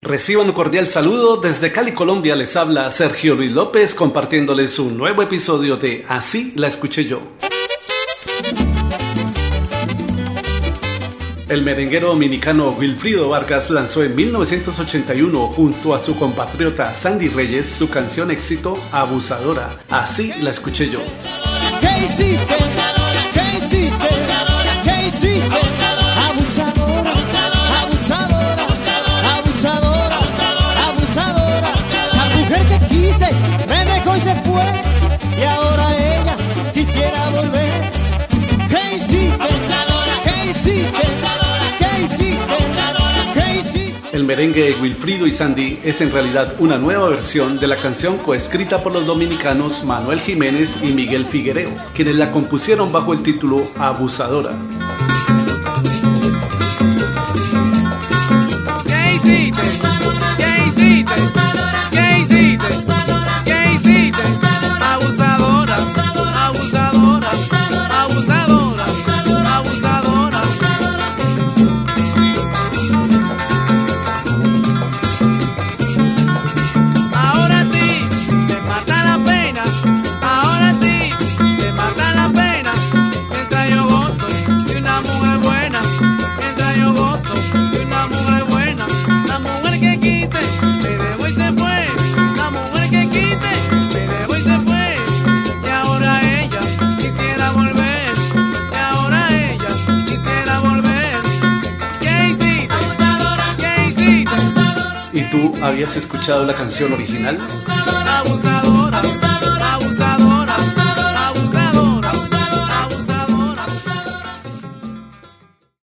Reciban un cordial saludo desde Cali, Colombia. Les habla Sergio Luis López compartiéndoles un nuevo episodio de Así la escuché yo. El merenguero dominicano Wilfrido Vargas lanzó en 1981 junto a su compatriota Sandy Reyes su canción éxito Abusadora. Así la escuché yo. El merengue de Wilfrido y Sandy es en realidad una nueva versión de la canción coescrita por los dominicanos Manuel Jiménez y Miguel Figuereo, quienes la compusieron bajo el título Abusadora. Tú habías escuchado la canción original?